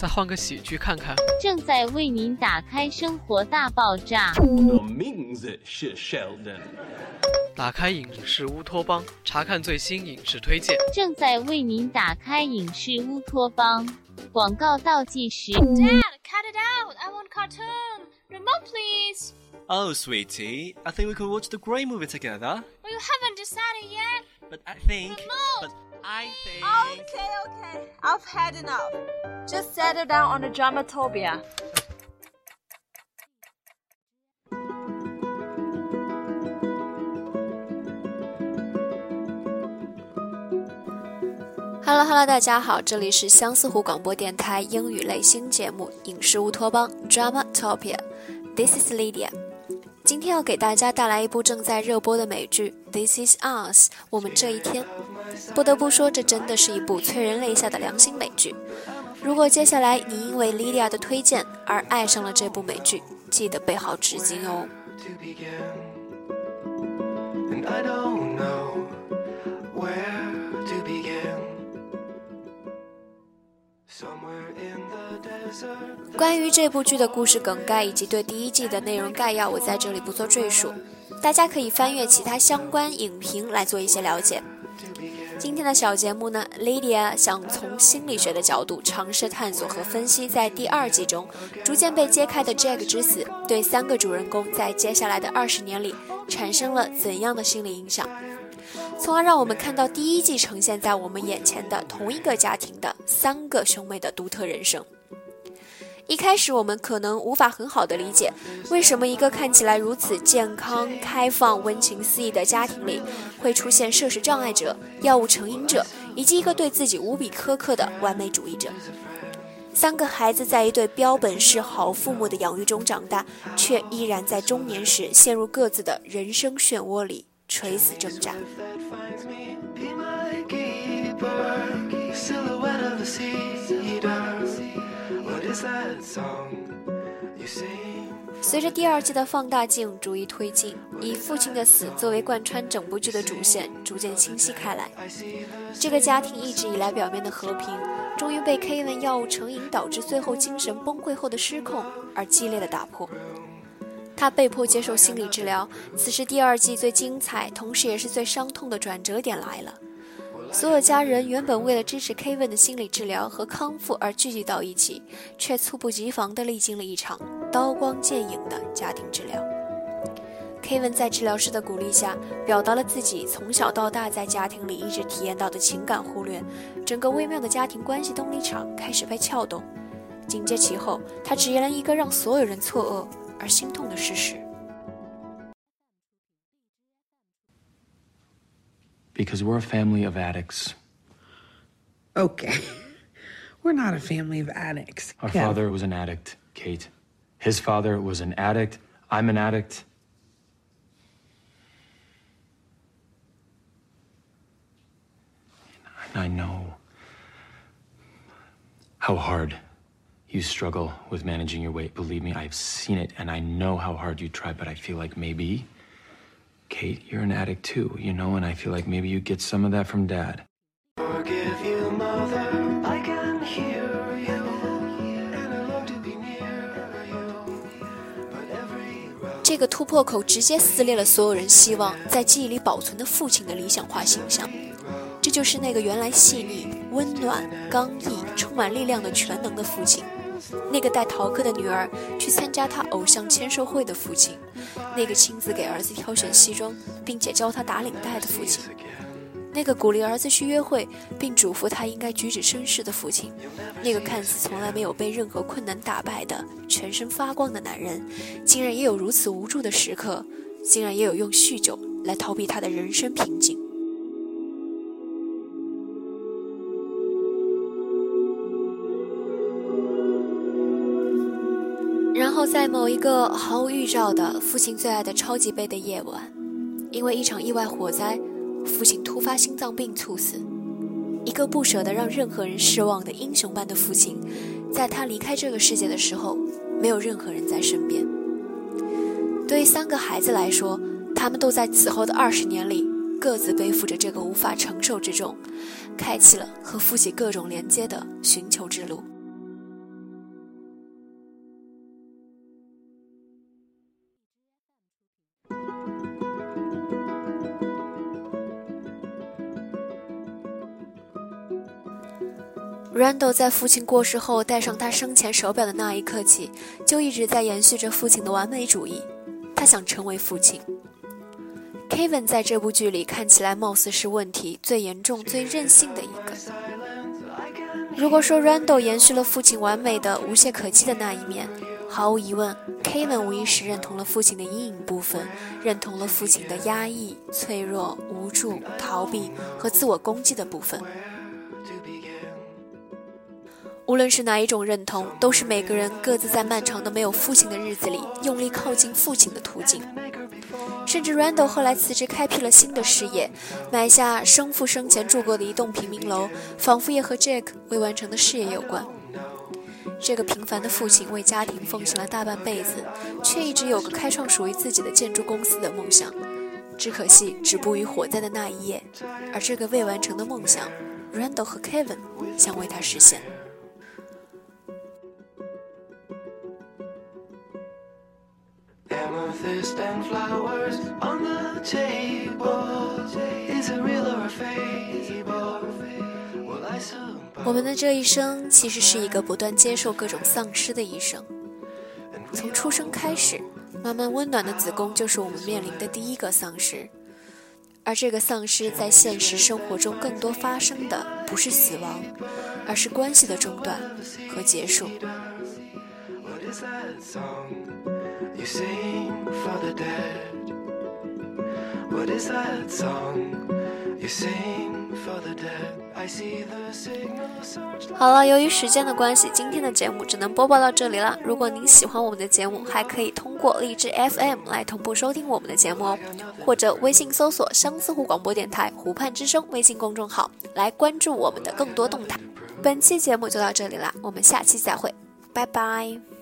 再换个喜剧看看。正在为您打开《生活大爆炸》。我名字是 Sheldon。打开影视乌托邦，查看最新影视推荐。正在为您打开影视乌托邦。广告倒计时。Dad, cut it out! I want cartoon. Remote, please. Oh, sweetie, I think we could watch the Grey movie together. Well, you haven't decided yet. But I think. Remote. But I think. Okay, okay. I've had enough. Just settle down on the dramatopia. Hello Hello，大家好，这里是相思湖广播电台英语类新节目《影视乌托邦》Dramatopia。This is Lydia。今天要给大家带来一部正在热播的美剧《This Is Us》，我们这一天。 不得不说，这真的是一部催人泪下的良心美剧。如果接下来你因为 Lydia 的推荐而爱上了这部美剧，记得备好纸巾哦。关于这部剧的故事梗概以及对第一季的内容概要，我在这里不做赘述，大家可以翻阅其他相关影评来做一些了解。今天的小节目呢，Lydia 想从心理学的角度尝试探索和分析，在第二季中逐渐被揭开的 Jack 之死，对三个主人公在接下来的二十年里产生了怎样的心理影响，从而让我们看到第一季呈现在我们眼前的同一个家庭的三个兄妹的独特人生。一开始，我们可能无法很好的理解，为什么一个看起来如此健康、开放、温情四溢的家庭里，会出现摄食障碍者、药物成瘾者，以及一个对自己无比苛刻的完美主义者。三个孩子在一对标本式好父母的养育中长大，却依然在中年时陷入各自的人生漩涡里垂死挣扎。随着第二季的放大镜逐一推进，以父亲的死作为贯穿整部剧的主线，逐渐清晰开来。这个家庭一直以来表面的和平，终于被 Kevin 药物成瘾导致最后精神崩溃后的失控而激烈的打破。他被迫接受心理治疗。此时，第二季最精彩，同时也是最伤痛的转折点来了。所有家人原本为了支持 Kevin 的心理治疗和康复而聚集到一起，却猝不及防地历经了一场刀光剑影的家庭治疗。Kevin 在治疗师的鼓励下，表达了自己从小到大在家庭里一直体验到的情感忽略，整个微妙的家庭关系动力场开始被撬动。紧接其后，他直言了一个让所有人错愕而心痛的事实。Because we're a family of addicts. Okay. We're not a family of addicts. Our yeah. father was an addict, Kate. His father was an addict. I'm an addict. And I know how hard you struggle with managing your weight. Believe me, I've seen it and I know how hard you try, but I feel like maybe Kate, you're an addict too, you know, and I feel like maybe you get some of that from dad. Forgive you, mother, I can hear you, and I love to be near you. 这个突破口直接撕裂了所有人希望在记忆里保存的父亲的理想化形象。这就是那个原来细腻、温暖、刚毅、充满力量的全能的父亲。那个带逃课的女儿去参加他偶像签售会的父亲，那个亲自给儿子挑选西装并且教他打领带的父亲，那个鼓励儿子去约会并嘱咐他应该举止绅士的父亲，那个看似从来没有被任何困难打败的全身发光的男人，竟然也有如此无助的时刻，竟然也有用酗酒来逃避他的人生瓶颈。然后在某一个毫无预兆的父亲最爱的超级杯的夜晚，因为一场意外火灾，父亲突发心脏病猝死。一个不舍得让任何人失望的英雄般的父亲，在他离开这个世界的时候，没有任何人在身边。对于三个孩子来说，他们都在此后的二十年里，各自背负着这个无法承受之重，开启了和父亲各种连接的寻求之路。Randall 在父亲过世后戴上他生前手表的那一刻起，就一直在延续着父亲的完美主义。他想成为父亲。Kevin 在这部剧里看起来貌似是问题最严重、最任性的一个。如果说 Randall 延续了父亲完美的、无懈可击的那一面，毫无疑问，Kevin 无疑是认同了父亲的阴影部分，认同了父亲的压抑、脆弱、无助、逃避和自我攻击的部分。无论是哪一种认同，都是每个人各自在漫长的没有父亲的日子里用力靠近父亲的途径。甚至 Randall 后来辞职，开辟了新的事业，买下生父生前住过的一栋平民楼，仿佛也和 Jack 未完成的事业有关。这个平凡的父亲为家庭奉献了大半辈子，却一直有个开创属于自己的建筑公司的梦想，只可惜止步于火灾的那一夜。而这个未完成的梦想，Randall 和 Kevin 将为他实现。我们的这一生其实是一个不断接受各种丧失的一生。从出生开始，慢慢温暖的子宫就是我们面临的第一个丧失。而这个丧失在现实生活中更多发生的不是死亡，而是关系的中断和结束。You sing for the dead. What is that song? You sing for the dead. I see the signal search 好了由于时间的关系今天的节目只能播报到这里了。如果您喜欢我们的节目还可以通过荔枝 fm 来同步收听我们的节目哦或者微信搜索相思湖广播电台湖畔之声微信公众号来关注我们的更多动态。本期节目就到这里啦我们下期再会拜拜。